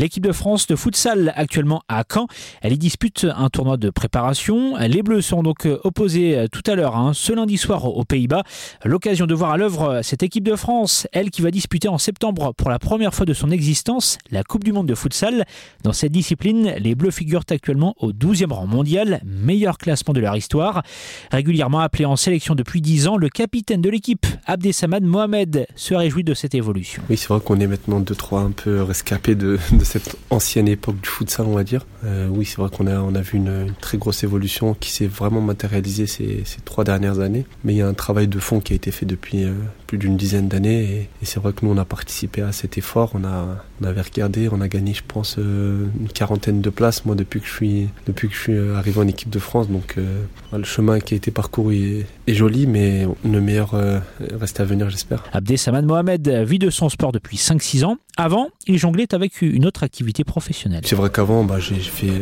L'équipe de France de futsal actuellement à Caen, elle y dispute un tournoi de préparation. Les Bleus seront donc opposés tout à l'heure, hein, ce lundi soir aux Pays-Bas. L'occasion de voir à l'œuvre cette équipe de France, elle qui va disputer en septembre pour la première fois de son existence la Coupe du Monde de futsal. Dans cette discipline, les Bleus figurent actuellement au 12e rang mondial, meilleur classement de leur histoire. Régulièrement appelé en sélection depuis 10 ans, le capitaine de l'équipe, Abdesamad Mohamed, se réjouit de cette évolution. Oui, c'est vrai qu'on est maintenant 2-3 un peu rescapés de, de, cette ancienne époque du futsal, on va dire. Euh, oui, c'est vrai qu'on a, a vu une, très grosse évolution qui s'est vraiment matérialisée ces, ces, trois dernières années. Mais il y a un travail de fond qui a été fait depuis euh, plus d'une dizaine d'années. Et, et c'est vrai que nous, on a participé à cet effort. On, a, on avait regardé, on a gagné, je pense, euh, une quarantaine de places, moi, depuis que je suis, depuis que je suis arrivé en équipe de France. Donc, euh, le chemin qui a été parcouru est, est joli, mais le meilleur euh, reste à venir, j'espère. Abdesamad Mohamed vit de son sport depuis 5-6 ans. Avant, il jonglait avec une autre activité professionnelle. C'est vrai qu'avant, bah, j'ai fait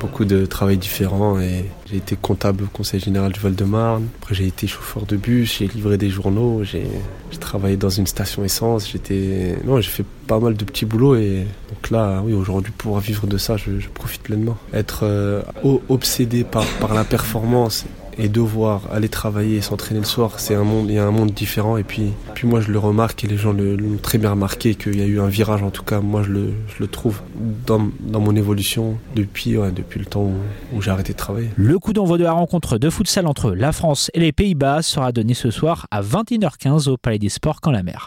beaucoup de travail différents et j'ai été comptable au Conseil général du Val-de-Marne. Après, j'ai été chauffeur de bus, j'ai livré des journaux, j'ai travaillé dans une station essence. Non, j'ai fait pas mal de petits boulots et donc là, oui, aujourd'hui, pouvoir vivre de ça, je, profite pleinement. Être euh, obsédé par la performance et devoir aller travailler et s'entraîner le soir, c'est un monde, il y a un monde différent. Et puis, puis moi, je le remarque et les gens l'ont très bien remarqué qu'il y a eu un virage. En tout cas, moi, je le, je le trouve dans, dans mon évolution depuis, ouais, depuis le temps où, j'ai arrêté de travailler. Le coup d'envoi de la rencontre de futsal entre la France et les Pays-Bas sera donné ce soir à 21h15 au Palais des Sports quand la mer.